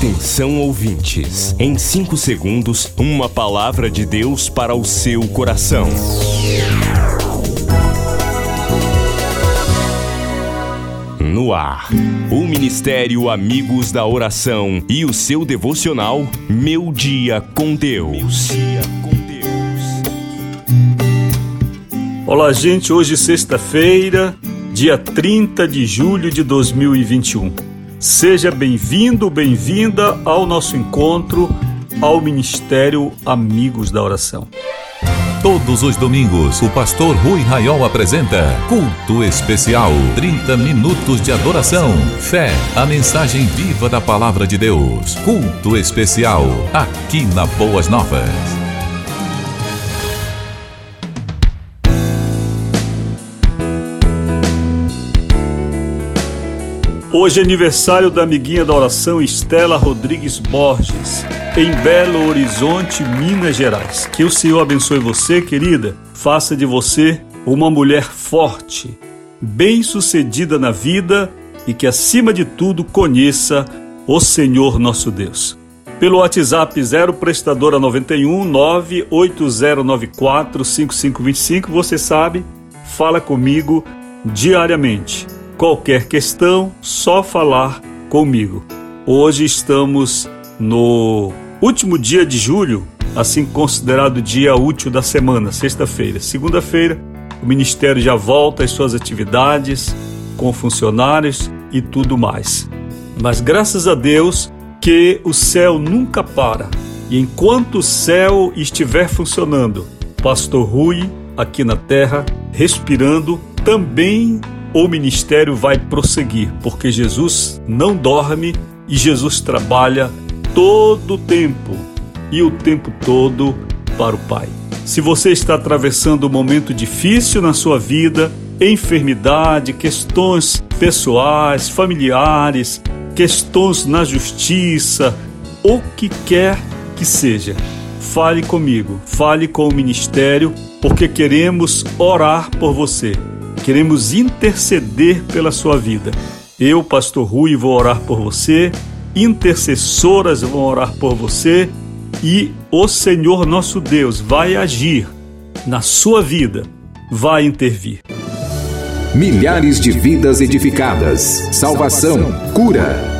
Atenção ouvintes, em 5 segundos, uma palavra de Deus para o seu coração. No ar, o Ministério Amigos da Oração e o seu devocional Meu Dia com Deus. Olá, gente. Hoje, sexta-feira, dia 30 de julho de 2021. Seja bem-vindo, bem-vinda ao nosso encontro ao Ministério Amigos da Oração. Todos os domingos, o pastor Rui Raiol apresenta Culto Especial. 30 minutos de adoração, fé, a mensagem viva da palavra de Deus. Culto Especial, aqui na Boas Novas. Hoje é aniversário da amiguinha da oração Estela Rodrigues Borges, em Belo Horizonte, Minas Gerais. Que o Senhor abençoe você, querida. Faça de você uma mulher forte, bem-sucedida na vida e que, acima de tudo, conheça o Senhor nosso Deus. Pelo WhatsApp 0 prestadora 91 98094 5525, você sabe, fala comigo diariamente qualquer questão, só falar comigo. Hoje estamos no último dia de julho, assim considerado dia útil da semana, sexta-feira. Segunda-feira, o ministério já volta às suas atividades com funcionários e tudo mais. Mas graças a Deus que o céu nunca para. E enquanto o céu estiver funcionando, Pastor Rui aqui na terra, respirando, também o ministério vai prosseguir, porque Jesus não dorme e Jesus trabalha todo o tempo e o tempo todo para o Pai. Se você está atravessando um momento difícil na sua vida, enfermidade, questões pessoais, familiares, questões na justiça, o que quer que seja, fale comigo, fale com o ministério, porque queremos orar por você queremos interceder pela sua vida. Eu, Pastor Rui, vou orar por você, intercessoras vão orar por você e o Senhor nosso Deus vai agir na sua vida, vai intervir. Milhares de vidas edificadas, salvação, cura.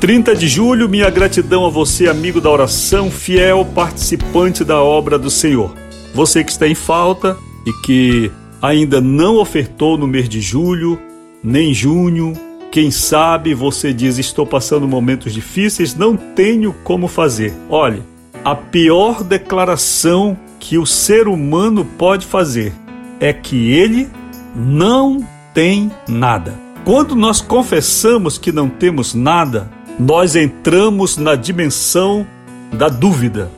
30 de julho, minha gratidão a você, amigo da oração, fiel participante da obra do Senhor. Você que está em falta e que ainda não ofertou no mês de julho, nem junho, quem sabe você diz: Estou passando momentos difíceis, não tenho como fazer. Olhe, a pior declaração que o ser humano pode fazer é que ele não tem nada. Quando nós confessamos que não temos nada, nós entramos na dimensão da dúvida,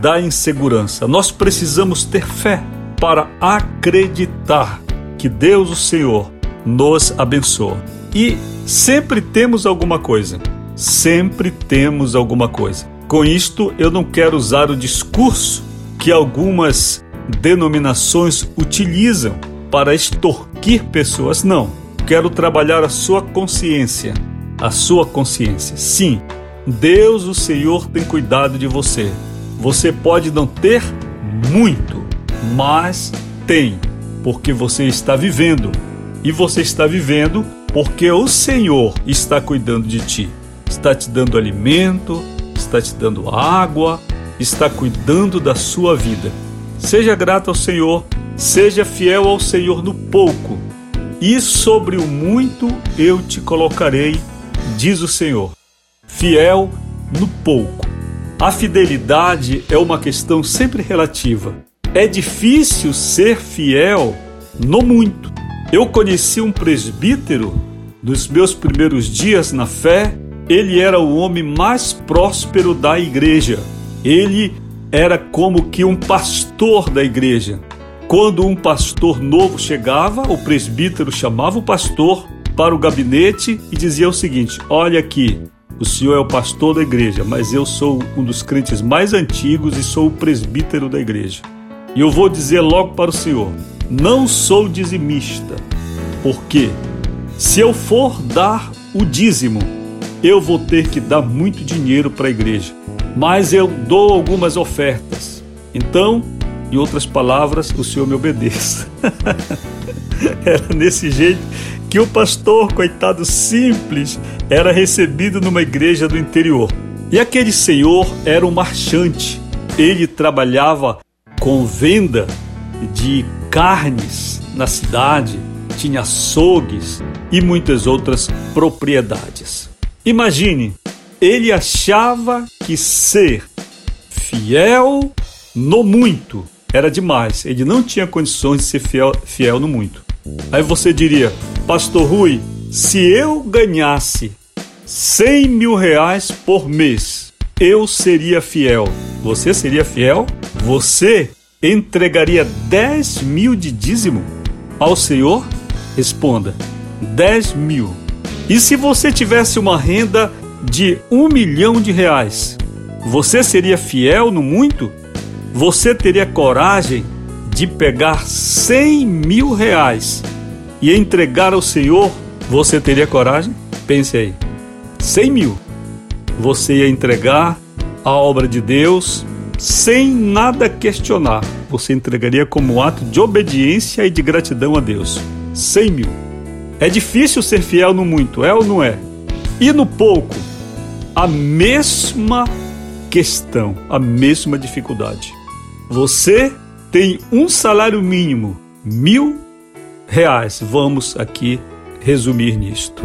da insegurança. Nós precisamos ter fé para acreditar que Deus, o Senhor, nos abençoa. E sempre temos alguma coisa. Sempre temos alguma coisa. Com isto, eu não quero usar o discurso que algumas denominações utilizam para extorquir pessoas. Não. Quero trabalhar a sua consciência a sua consciência. Sim, Deus, o Senhor, tem cuidado de você. Você pode não ter muito, mas tem, porque você está vivendo. E você está vivendo porque o Senhor está cuidando de ti. Está te dando alimento, está te dando água, está cuidando da sua vida. Seja grato ao Senhor, seja fiel ao Senhor no pouco, e sobre o muito eu te colocarei diz o Senhor, fiel no pouco. A fidelidade é uma questão sempre relativa. É difícil ser fiel no muito. Eu conheci um presbítero nos meus primeiros dias na fé, ele era o homem mais próspero da igreja. Ele era como que um pastor da igreja. Quando um pastor novo chegava, o presbítero chamava o pastor para o gabinete e dizia o seguinte: Olha aqui, o senhor é o pastor da igreja, mas eu sou um dos crentes mais antigos e sou o presbítero da igreja. E eu vou dizer logo para o senhor: não sou dizimista, porque se eu for dar o dízimo, eu vou ter que dar muito dinheiro para a igreja. Mas eu dou algumas ofertas. Então, em outras palavras, o senhor me obedeça. Era nesse jeito que o pastor, coitado simples, era recebido numa igreja do interior. E aquele senhor era um marchante. Ele trabalhava com venda de carnes na cidade, tinha açougues e muitas outras propriedades. Imagine, ele achava que ser fiel no muito era demais. Ele não tinha condições de ser fiel, fiel no muito. Aí você diria, Pastor Rui, se eu ganhasse 100 mil reais por mês, eu seria fiel. Você seria fiel? Você entregaria 10 mil de dízimo ao Senhor? Responda: 10 mil. E se você tivesse uma renda de um milhão de reais, você seria fiel no muito? Você teria coragem de pegar 100 mil reais e entregar ao Senhor, você teria coragem? Pense aí. 100 mil. Você ia entregar a obra de Deus sem nada questionar. Você entregaria como ato de obediência e de gratidão a Deus. 100 mil. É difícil ser fiel no muito, é ou não é? E no pouco, a mesma questão, a mesma dificuldade. Você tem um salário mínimo, mil reais. Vamos aqui resumir nisto.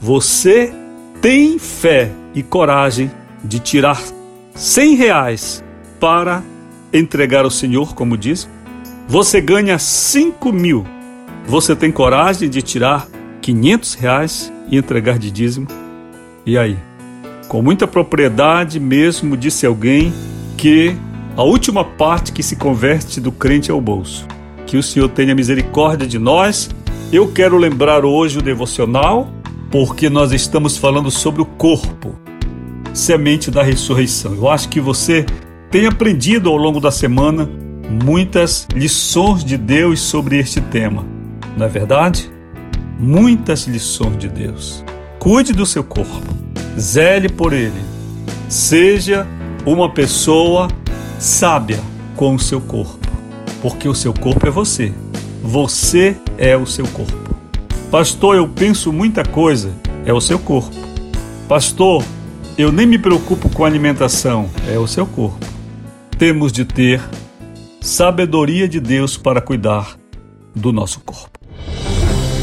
Você tem fé e coragem de tirar cem reais para entregar ao Senhor, como diz. Você ganha cinco mil. Você tem coragem de tirar quinhentos reais e entregar de dízimo? E aí? Com muita propriedade mesmo, disse alguém que a última parte que se converte do crente é o bolso. Que o Senhor tenha misericórdia de nós. Eu quero lembrar hoje o devocional, porque nós estamos falando sobre o corpo, semente da ressurreição. Eu acho que você tem aprendido ao longo da semana muitas lições de Deus sobre este tema. Não é verdade? Muitas lições de Deus. Cuide do seu corpo, zele por ele. Seja uma pessoa sábia com o seu corpo, porque o seu corpo é você. Você é o seu corpo. Pastor, eu penso muita coisa, é o seu corpo. Pastor, eu nem me preocupo com alimentação, é o seu corpo. Temos de ter sabedoria de Deus para cuidar do nosso corpo.